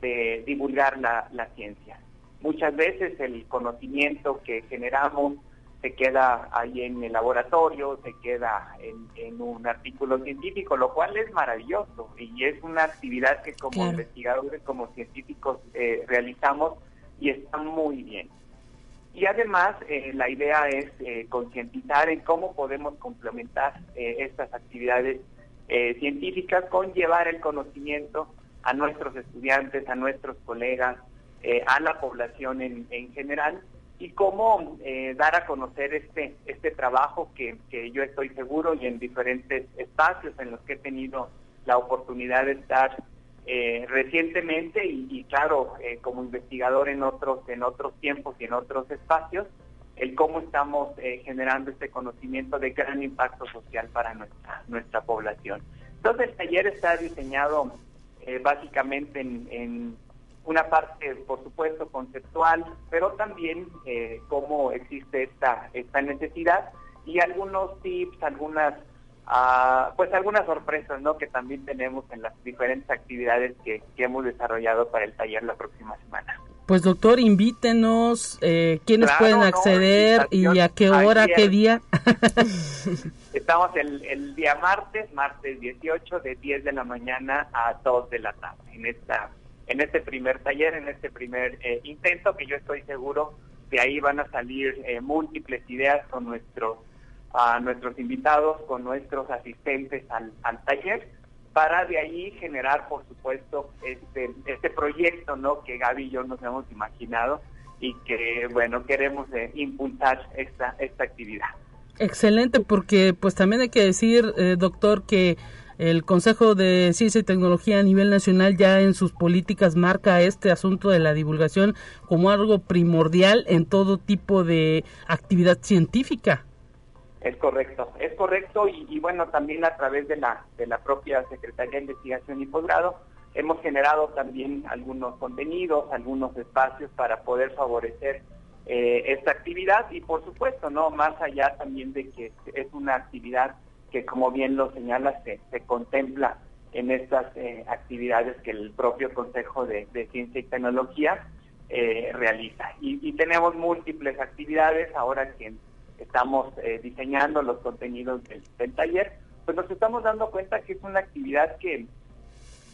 de divulgar la, la ciencia muchas veces el conocimiento que generamos se queda ahí en el laboratorio, se queda en, en un artículo científico, lo cual es maravilloso y es una actividad que como Claro. investigadores, como científicos eh, realizamos y está muy bien. Y además eh, la idea es eh, concientizar en cómo podemos complementar estas actividades científicas con llevar el conocimiento a nuestros estudiantes, a nuestros colegas, eh, a la población en, en general y cómo eh, dar a conocer este este trabajo que, que yo estoy seguro y en diferentes espacios en los que he tenido la oportunidad de estar eh, recientemente y, claro como investigador en otros en otros tiempos y en otros espacios el cómo estamos generando este conocimiento de gran impacto social para nuestra nuestra población. Entonces el taller está diseñado básicamente en, en una parte, por supuesto, conceptual, pero también eh, cómo existe esta, esta necesidad y algunos tips, algunas, ah, pues algunas sorpresas, ¿no? Que también tenemos en las diferentes actividades que, que hemos desarrollado para el taller la próxima semana. Pues doctor, invítenos, eh, quiénes Claro, pueden no, acceder y a qué hora, ayer. qué día. *laughs* Estamos el, el día martes, martes 18, de 10 de la mañana a 2 de la tarde, en esta en este primer taller, en este primer eh, intento, que yo estoy seguro de ahí van a salir eh, múltiples ideas con nuestros, a nuestros invitados, con nuestros asistentes al, al taller, para de ahí generar, por supuesto, este, este proyecto ¿no? que Gaby y yo nos hemos imaginado y que, bueno, queremos eh, impulsar esta, esta actividad. Excelente, porque pues también hay que decir, doctor, que el Consejo de Ciencia y Tecnología a nivel nacional ya en sus políticas marca este asunto de la divulgación como algo primordial en todo tipo de actividad científica. Es correcto, es correcto y, bueno, también a través de la, de la propia Secretaría de Investigación y Posgrado hemos generado también algunos contenidos, algunos espacios para poder favorecer eh, esta actividad y por supuesto, no más allá también de que es una actividad que como bien lo señala se, contempla en estas eh, actividades que el propio Consejo de, Ciencia y Tecnología eh, realiza. Y, tenemos múltiples actividades ahora que estamos eh, diseñando los contenidos del, del, taller, pues nos estamos dando cuenta que es una actividad que,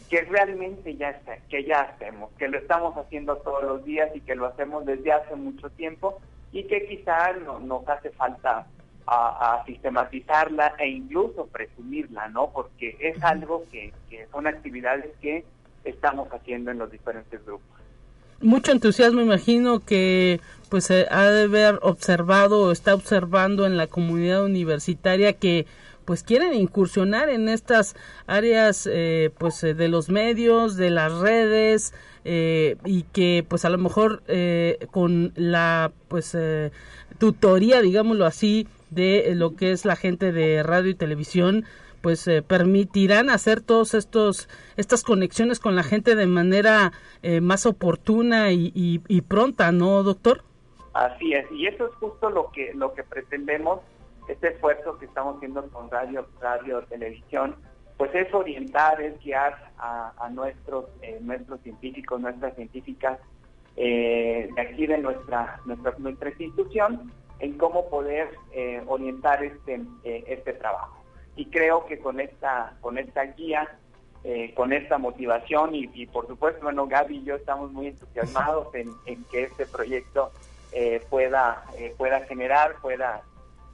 que realmente ya está, que ya hacemos, que lo estamos haciendo todos los días y que lo hacemos desde hace mucho tiempo y que quizá no, nos hace falta a, a, sistematizarla e incluso presumirla, ¿no? Porque es algo que, que son actividades que estamos haciendo en los diferentes grupos. Mucho entusiasmo, imagino que pues se ha de haber observado o está observando en la comunidad universitaria que pues quieren incursionar en estas áreas eh, pues de los medios, de las redes eh, y que pues a lo mejor eh, con la pues tutoría, digámoslo así, de lo que es la gente de radio y televisión, pues eh, permitirán hacer todos estos estas conexiones con la gente de manera eh, más oportuna y, y, pronta, ¿no, doctor? Así es, y eso es justo lo que lo que pretendemos, este esfuerzo que estamos haciendo con radio, radio, televisión, pues es orientar, es guiar a, a nuestros eh, nuestros científicos, nuestras científicas de aquí de nuestra nuestra nuestra institución en cómo poder eh, orientar este, eh, este trabajo. Y creo que con esta, con esta guía, eh, con esta motivación y, y, por supuesto, bueno, Gaby y yo estamos muy entusiasmados en, en que este proyecto pueda, pueda generar, pueda,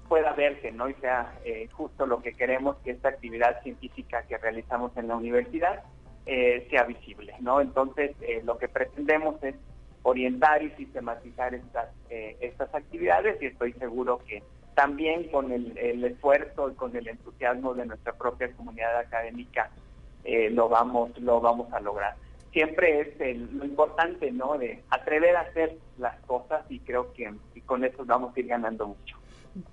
pueda verse, ¿no? Y sea justo lo que queremos, que esta actividad científica que realizamos en la universidad sea visible, ¿no? Entonces, lo que pretendemos es orientar y sistematizar estas, eh, estas actividades y estoy seguro que también con el, el, esfuerzo y con el entusiasmo de nuestra propia comunidad académica eh, lo vamos lo vamos a lograr. Siempre es el, lo importante, ¿no? De atrever a hacer las cosas y creo que con eso vamos a ir ganando mucho.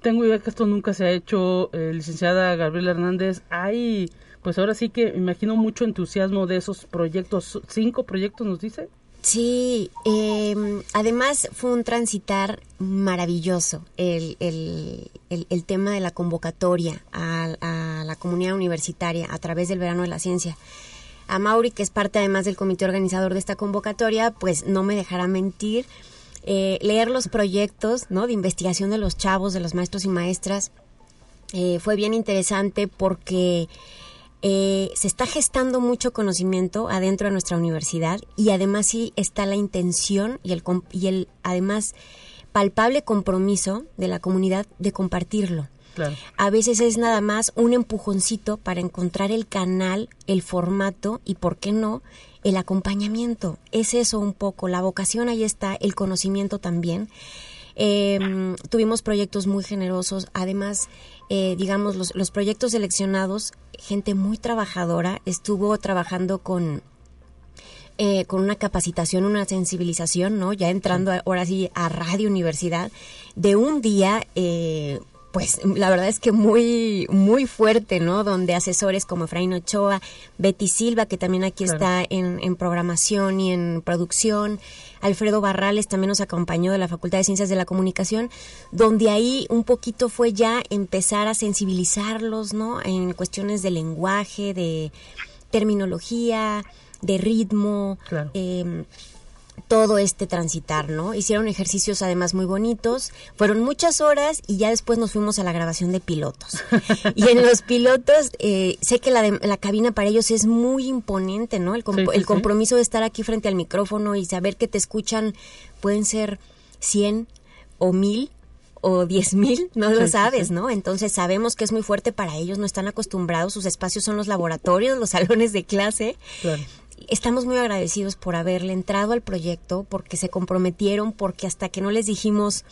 Tengo idea que esto nunca se ha hecho, eh, licenciada Gabriela Hernández. Hay, pues ahora sí que imagino mucho entusiasmo de esos proyectos. ¿Cinco proyectos nos dice? Sí, eh, además fue un transitar maravilloso el, el, el, tema de la convocatoria a, a, la comunidad universitaria a través del verano de la ciencia. A Mauri, que es parte además del comité organizador de esta convocatoria, pues no me dejará mentir. Eh, leer los proyectos ¿no? de investigación de los chavos, de los maestros y maestras, eh, fue bien interesante porque eh, se está gestando mucho conocimiento adentro de nuestra universidad y además sí está la intención y el, y el además palpable compromiso de la comunidad de compartirlo. Claro. A veces es nada más un empujoncito para encontrar el canal, el formato y, ¿por qué no?, el acompañamiento. Es eso un poco, la vocación ahí está, el conocimiento también. Eh, tuvimos proyectos muy generosos, además, eh, digamos, los, los proyectos seleccionados, gente muy trabajadora, estuvo trabajando con eh, con una capacitación, una sensibilización, ¿no? Ya entrando ahora sí a Radio Universidad, de un día, eh, pues la verdad es que muy, muy fuerte, ¿no? Donde asesores como Efraín Ochoa, Betty Silva, que también aquí claro. está en, en, programación y en producción, Alfredo Barrales también nos acompañó de la Facultad de Ciencias de la Comunicación, donde ahí un poquito fue ya empezar a sensibilizarlos, ¿no? En cuestiones de lenguaje, de terminología, de ritmo. Claro. Eh, todo este transitar, ¿no? Hicieron ejercicios además muy bonitos, fueron muchas horas y ya después nos fuimos a la grabación de pilotos. *laughs* y en los pilotos, eh, sé que la, la cabina para ellos es muy imponente, ¿no? El, el compromiso de estar aquí frente al micrófono y saber que te escuchan, pueden ser 100 o 1000 o 10 mil, no lo sabes, ¿no? Entonces sabemos que es muy fuerte para ellos, no están acostumbrados, sus espacios son los laboratorios, los *laughs* salones de clase. Claro estamos muy agradecidos por haberle entrado al proyecto, porque se comprometieron, porque hasta que no les dijimos,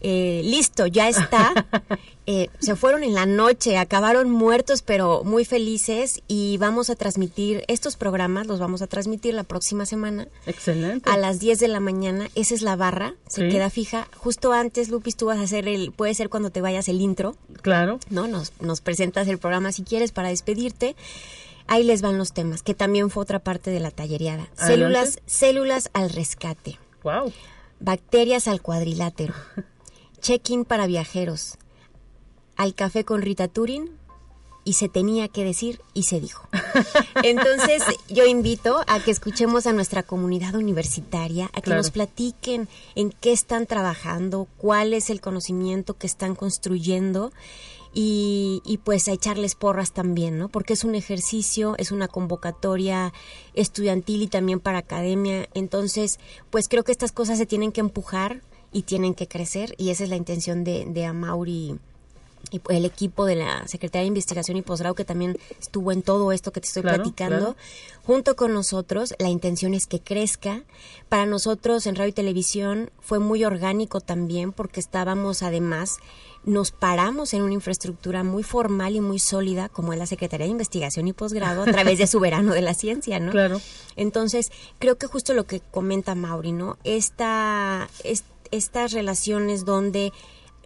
eh, listo, ya está, *laughs* eh, se fueron en la noche, acabaron muertos, pero muy felices y vamos a transmitir estos programas, los vamos a transmitir la próxima semana. Excelente. A las 10 de la mañana, esa es la barra, se queda fija. Justo antes, Lupis, tú vas a hacer el, puede ser cuando te vayas el intro. Claro. ¿No? Nos, nos presentas el programa si quieres para despedirte. Ahí les van los temas, que también fue otra parte de la tallereada. Células, células al rescate. Wow. Bacterias al cuadrilátero. *laughs* Check-in para viajeros. Al café con Rita Turin. Y se tenía que decir y se dijo. *laughs* Entonces yo invito a que escuchemos a nuestra comunidad universitaria, a que nos platiquen en qué están trabajando, cuál es el conocimiento que están construyendo y, pues a echarles porras también, ¿no? Porque es un ejercicio, es una convocatoria estudiantil y también para academia. Entonces, pues creo que estas cosas se tienen que empujar y tienen que crecer y esa es la intención de, de Amauri y el equipo de la Secretaría de Investigación y Posgrado que también estuvo en todo esto que te estoy platicando, junto con nosotros, la intención es que crezca. Para nosotros en radio y televisión fue muy orgánico también porque estábamos además nos paramos en una infraestructura muy formal y muy sólida como es la Secretaría de Investigación y Posgrado a través de su *laughs* verano de la ciencia, ¿no? Claro. Entonces, creo que justo lo que comenta Mauri, ¿no? Esta, estas relaciones donde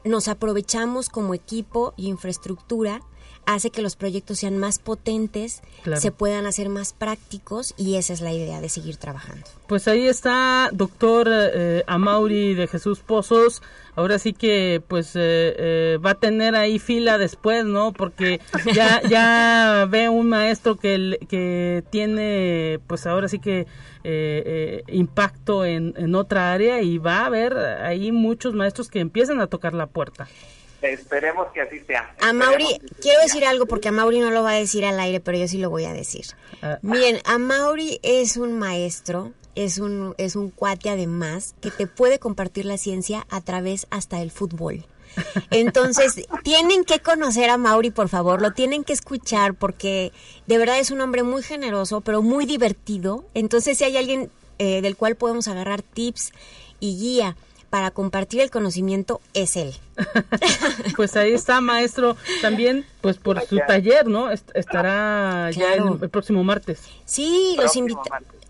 nos aprovechamos como equipo y infraestructura hace que los proyectos sean más potentes, se puedan hacer más prácticos y esa es la idea de seguir trabajando. Pues ahí está, doctor eh, Amauri de Jesús Pozos. Ahora sí que pues eh, eh, va a tener ahí fila después, ¿no? Porque ya *laughs* ya ve un maestro que, que tiene pues ahora sí que impacto en, en otra área y va a haber ahí muchos maestros que empiezan a tocar la puerta. Esperemos que así sea. A Mauri, quiero decir algo porque a Mauri no lo va a decir al aire, pero yo sí lo voy a decir. Ah. Miren, a Mauri es un maestro, es un, es un cuate además que te puede compartir la ciencia a través hasta del fútbol. Entonces, *laughs* tienen que conocer a Mauri, por favor, lo tienen que escuchar porque de verdad es un hombre muy generoso, pero muy divertido. Entonces, si hay alguien eh, del cual podemos agarrar tips y guía para compartir el conocimiento es él. *laughs* pues ahí está, maestro. También, pues por su taller, ¿no? Estará ya el, próximo martes. Sí, los invito.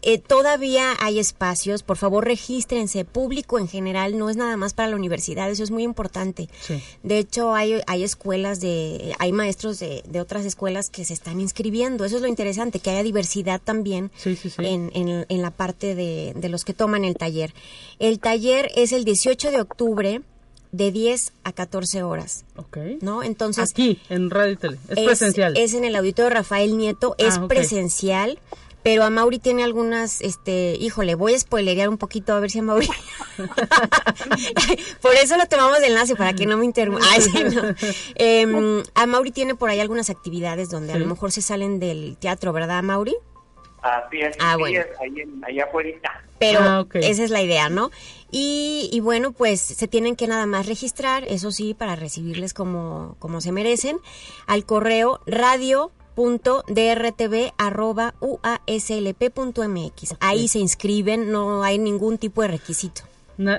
Eh, todavía hay espacios, por favor regístrense, público en general, no es nada más para la universidad, eso es muy importante. De hecho, hay, hay escuelas, de, hay maestros de, de, otras escuelas que se están inscribiendo, eso es lo interesante, que haya diversidad también en, en, en, la parte de, de los que toman el taller. El taller es el 18 de octubre de 10 a 14 horas. Ok. ¿No? Entonces. Aquí, en Radio Tele. Es, presencial. Es en el auditorio Rafael Nieto. Es ah, presencial. Pero a Mauri tiene algunas, este, híjole, voy a spoilerear un poquito a ver si a Mauri. *laughs* por eso lo tomamos de enlace, para que no me interrumpa. *laughs* Em, a Mauri tiene por ahí algunas actividades donde a lo mejor se salen del teatro, ¿verdad, Mauri? Así es, ah, bueno. ahí, allá afuera. Pero ah, esa es la idea, ¿no? Y, y, bueno, pues se tienen que nada más registrar, eso sí, para recibirles como, como se merecen, al correo radio .drtv.uaslp.mx. Ahí se inscriben, no hay ningún tipo de requisito.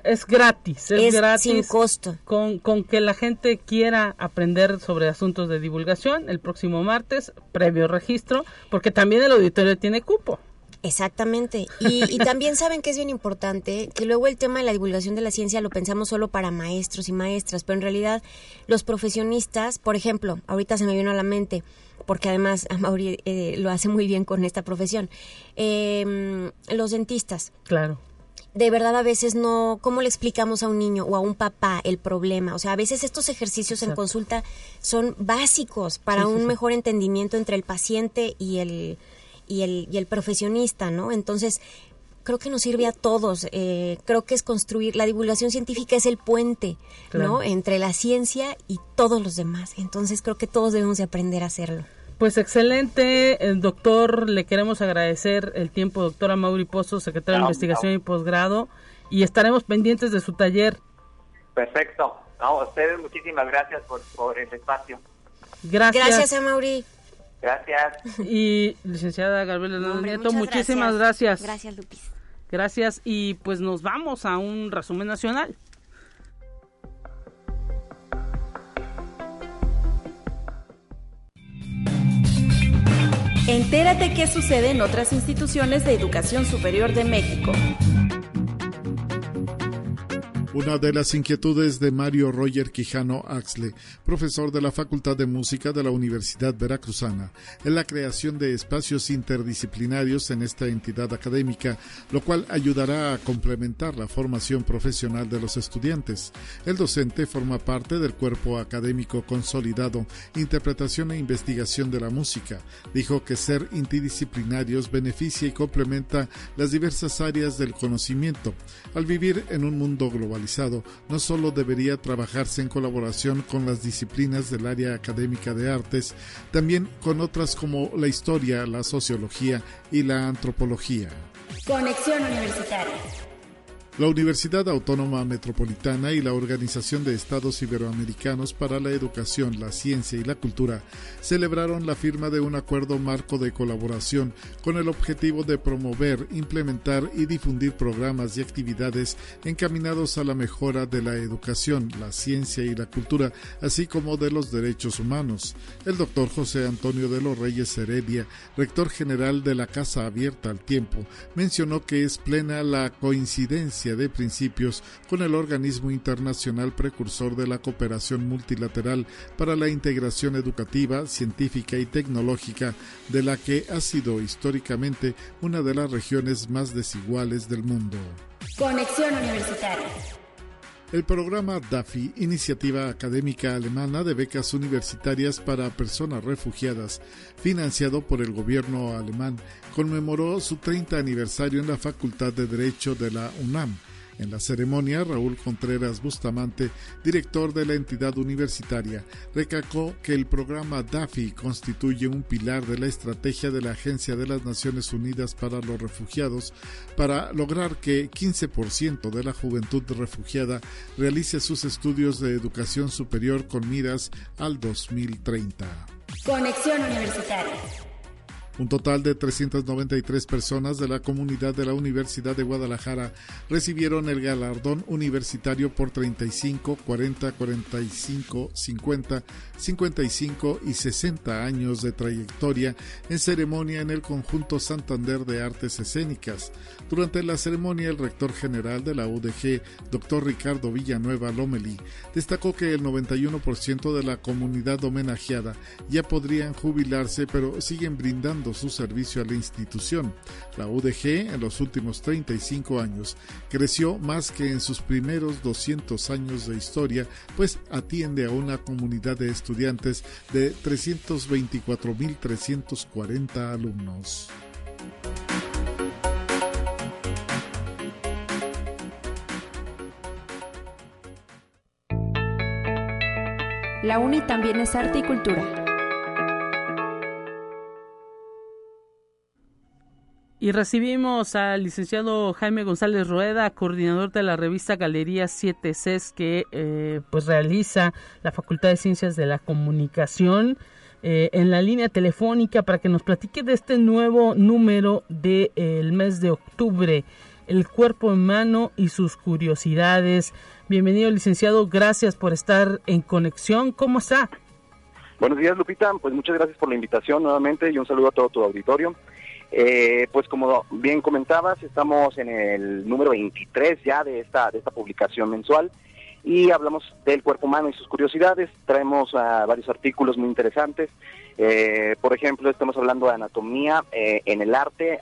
es gratis, es, gratis. Sin costo. Con, con que la gente quiera aprender sobre asuntos de divulgación el próximo martes, previo registro, porque también el auditorio tiene cupo. Exactamente. Y, y, también saben que es bien importante que luego el tema de la divulgación de la ciencia lo pensamos solo para maestros y maestras, pero en realidad los profesionistas, por ejemplo, ahorita se me vino a la mente, porque además Mauri eh, lo hace muy bien con esta profesión. Em, los dentistas. Claro. De verdad a veces no, ¿cómo le explicamos a un niño o a un papá el problema? O sea, a veces estos ejercicios en consulta son básicos para un mejor entendimiento entre el paciente y el, y el, y el profesionista, ¿no? Entonces, creo que nos sirve a todos. Eh, creo que es construir, la divulgación científica es el puente, ¿no? Entre la ciencia y todos los demás. Entonces creo que todos debemos de aprender a hacerlo. Pues excelente, el doctor, le queremos agradecer el tiempo, doctora Mauri Pozo, secretaria de Investigación y Posgrado, y estaremos pendientes de su taller. Perfecto. a ustedes muchísimas gracias por, por el espacio. Gracias. Gracias a Mauri. Gracias. *laughs* Y licenciada Gabriela Nieto, muchísimas gracias. Gracias, Lupis. Gracias y pues nos vamos a un resumen nacional. Entérate qué sucede en otras instituciones de educación superior de México. Una de las inquietudes de Mario Roger Quijano Axle, profesor de la Facultad de Música de la Universidad Veracruzana, es la creación de espacios interdisciplinarios en esta entidad académica, lo cual ayudará a complementar la formación profesional de los estudiantes. El docente forma parte del cuerpo académico consolidado Interpretación e Investigación de la Música. Dijo que ser interdisciplinarios beneficia y complementa las diversas áreas del conocimiento. Al vivir en un mundo global, no solo debería trabajarse en colaboración con las disciplinas del área académica de artes, también con otras como la historia, la sociología y la antropología. Conexión Universitaria. La Universidad Autónoma Metropolitana y la Organización de Estados Iberoamericanos para la Educación, la Ciencia y la Cultura celebraron la firma de un acuerdo marco de colaboración con el objetivo de promover, implementar y difundir programas y actividades encaminados a la mejora de la educación, la ciencia y la cultura, así como de los derechos humanos. El doctor José Antonio de los Reyes Heredia, rector general de la Casa Abierta al Tiempo, mencionó que es plena la coincidencia de principios con el organismo internacional precursor de la cooperación multilateral para la integración educativa, científica y tecnológica, de la que ha sido históricamente una de las regiones más desiguales del mundo. Conexión Universitaria. El programa DAFI, iniciativa académica alemana de becas universitarias para personas refugiadas, financiado por el gobierno alemán, conmemoró su 30 aniversario en la Facultad de Derecho de la UNAM en la ceremonia, Raúl Contreras Bustamante, director de la entidad universitaria, recalcó que el programa DAFI constituye un pilar de la estrategia de la Agencia de las Naciones Unidas para los Refugiados para lograr que 15% de la juventud refugiada realice sus estudios de educación superior con miras al 2030. Conexión Universitaria. Un total de 393 personas de la comunidad de la Universidad de Guadalajara recibieron el galardón universitario por 35, 40, 45, 50, 55 y 60 años de trayectoria en ceremonia en el conjunto Santander de Artes Escénicas. Durante la ceremonia, el rector general de la UDG, doctor Ricardo Villanueva Lomeli, destacó que el 91% de la comunidad homenajeada ya podrían jubilarse, pero siguen brindando su servicio a la institución. La UDG en los últimos 35 años creció más que en sus primeros 200 años de historia, pues atiende a una comunidad de estudiantes de 324.340 alumnos. La UNI también es arte y cultura. Y recibimos al licenciado Jaime González Rueda, coordinador de la revista Galería 7 CES, que eh, pues realiza la Facultad de Ciencias de la Comunicación. Eh, en la línea telefónica para que nos platique de este nuevo número del el mes de octubre, el cuerpo humano y sus curiosidades. Bienvenido, licenciado. Gracias por estar en conexión. ¿Cómo está? Buenos días, Lupita. Pues muchas gracias por la invitación nuevamente y un saludo a todo tu auditorio. Eh, pues como bien comentabas, estamos en el número 23 ya de esta, de esta publicación mensual y hablamos del cuerpo humano y sus curiosidades. Traemos uh, varios artículos muy interesantes. Eh, por ejemplo, estamos hablando de anatomía eh, en el arte,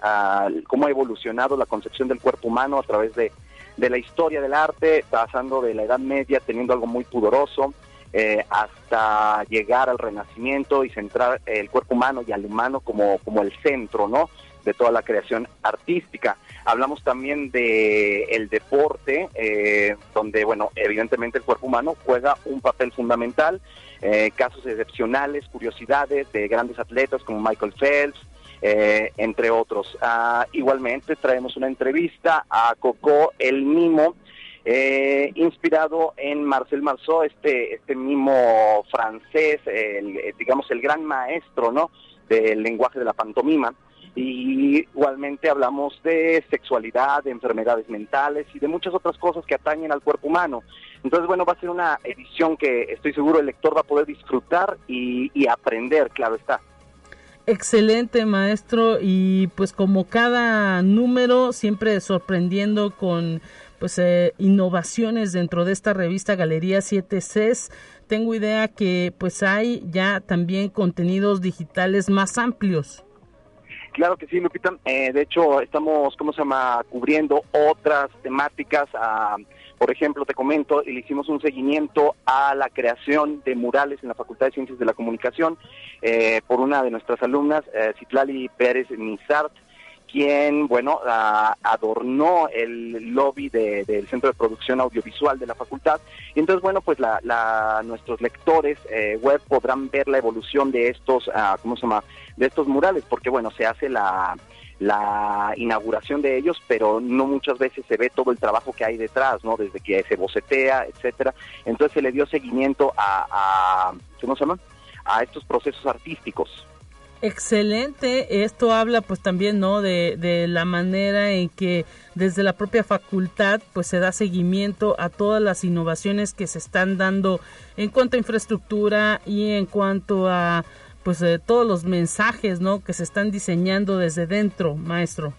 cómo ha evolucionado la concepción del cuerpo humano a través de, de, la historia del arte, pasando de la Edad Media, teniendo algo muy pudoroso, eh, hasta llegar al Renacimiento y centrar el cuerpo humano y al humano como, como el centro, ¿no? de toda la creación artística. hablamos también de el deporte, eh, donde, bueno, evidentemente el cuerpo humano juega un papel fundamental, eh, casos excepcionales, curiosidades de grandes atletas como Michael Phelps, entre otros. Ah, igualmente traemos una entrevista a Coco el Mimo, eh, inspirado en Marcel Marceau, este, este mimo francés, el, digamos el gran maestro ¿no? del lenguaje de la pantomima. Y igualmente hablamos de sexualidad, de enfermedades mentales y de muchas otras cosas que atañen al cuerpo humano. Entonces, bueno, va a ser una edición que estoy seguro el lector va a poder disfrutar y, y aprender, claro está. Excelente, maestro. Y pues como cada número, siempre sorprendiendo con pues eh, innovaciones dentro de esta revista Galería 7 Cs. Tengo idea que pues hay ya también contenidos digitales más amplios. Claro que sí, Lupita. Eh, de hecho, estamos, ¿cómo se llama?, cubriendo otras temáticas. Ah, por ejemplo, te comento, le hicimos un seguimiento a la creación de murales en la Facultad de Ciencias de la Comunicación eh, por una de nuestras alumnas, eh, Citlali Pérez Nizart, quien, bueno, adornó el lobby del Centro de Producción Audiovisual de la facultad. Y entonces, bueno, pues la, nuestros lectores eh, web podrán ver la evolución de estos, ah, ¿cómo se llama?, de estos murales, porque, bueno, se hace la, la inauguración de ellos, pero no muchas veces se ve todo el trabajo que hay detrás, ¿no? Desde que se bocetea, etcétera. Entonces se le dio seguimiento a, a ¿cómo se llama? A estos procesos artísticos. Excelente, esto habla pues también no de, la manera en que desde la propia facultad pues se da seguimiento a todas las innovaciones que se están dando en cuanto a infraestructura y en cuanto a pues de todos los mensajes no que se están diseñando desde dentro maestro.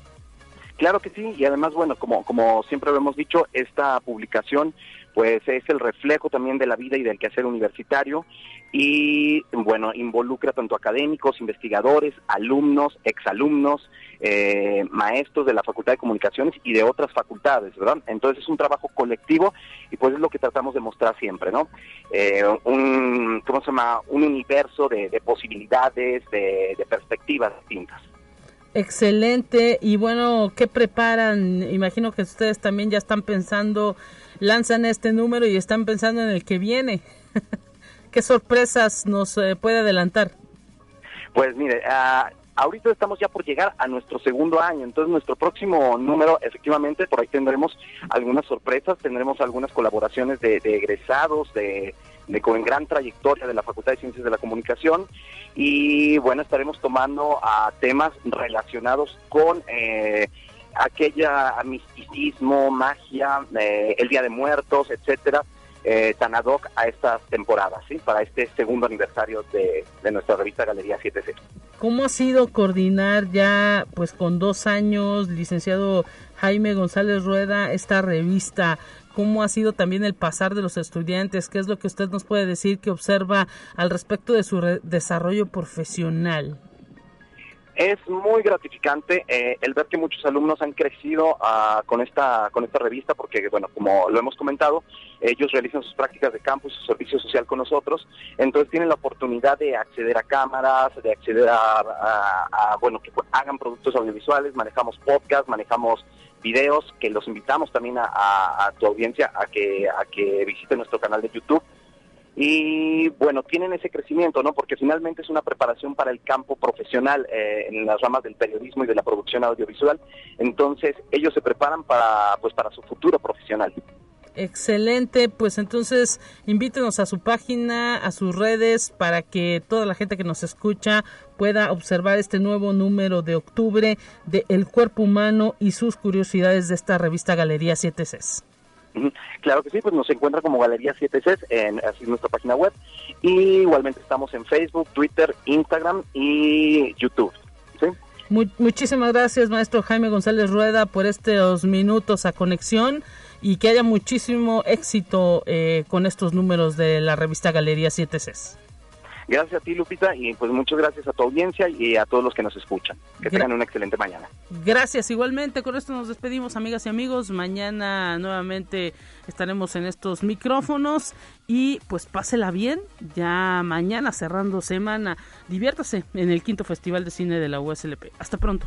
Claro que sí y además bueno como como siempre lo hemos dicho esta publicación pues es el reflejo también de la vida y del quehacer universitario y bueno, involucra tanto académicos, investigadores, alumnos, exalumnos, eh, maestros de la Facultad de Comunicaciones y de otras facultades, ¿verdad? Entonces es un trabajo colectivo y pues es lo que tratamos de mostrar siempre, ¿no? Eh, un, ¿cómo se llama? Un universo de, posibilidades, de, de perspectivas distintas. Excelente. Y bueno, ¿qué preparan? Imagino que ustedes también ya están pensando, lanzan este número y están pensando en el que viene. *laughs* ¿Qué sorpresas nos eh, puede adelantar? Pues mire, uh, ahorita estamos ya por llegar a nuestro segundo año, entonces nuestro próximo número, efectivamente, por ahí tendremos algunas sorpresas, tendremos algunas colaboraciones de, egresados, de, de, con gran trayectoria de la Facultad de Ciencias de la Comunicación y bueno, estaremos tomando temas relacionados con... Eh, aquella misticismo, magia, eh, el Día de Muertos, etcétera, eh, tan ad hoc a estas temporadas, ¿sí? para este segundo aniversario de, nuestra revista Galería 7C. ¿Cómo ha sido coordinar ya, pues con dos años, licenciado Jaime González Rueda, esta revista? ¿Cómo ha sido también el pasar de los estudiantes? ¿Qué es lo que usted nos puede decir que observa al respecto de su desarrollo profesional? Es muy gratificante eh, el ver que muchos alumnos han crecido uh, con esta con esta revista porque bueno como lo hemos comentado ellos realizan sus prácticas de campo y su servicio social con nosotros entonces tienen la oportunidad de acceder a cámaras de acceder a, bueno que hagan productos audiovisuales manejamos podcast manejamos videos que los invitamos también a, a tu audiencia a que a que visiten nuestro canal de YouTube y bueno, tienen ese crecimiento, ¿no? Porque finalmente es una preparación para el campo profesional eh, en las ramas del periodismo y de la producción audiovisual. Entonces, ellos se preparan para, pues, para su futuro profesional. Excelente, pues entonces invítenos a su página, a sus redes, para que toda la gente que nos escucha pueda observar este nuevo número de octubre de El Cuerpo Humano y sus curiosidades de esta revista Galería 7 Cs. Claro que sí, pues nos encuentra como Galería 7C en así nuestra página web. Y igualmente estamos en Facebook, Twitter, Instagram y YouTube. muchísimas gracias, maestro Jaime González Rueda, por estos minutos a conexión y que haya muchísimo éxito eh, con estos números de la revista Galería 7C. Gracias a ti, Lupita, y pues muchas gracias a tu audiencia y a todos los que nos escuchan. Que tengan una excelente mañana. Gracias, igualmente. Con esto nos despedimos, amigas y amigos. Mañana nuevamente estaremos en estos micrófonos y pues pásela bien. Ya mañana cerrando semana. Diviértase en el quinto Festival de Cine de la USLP. Hasta pronto.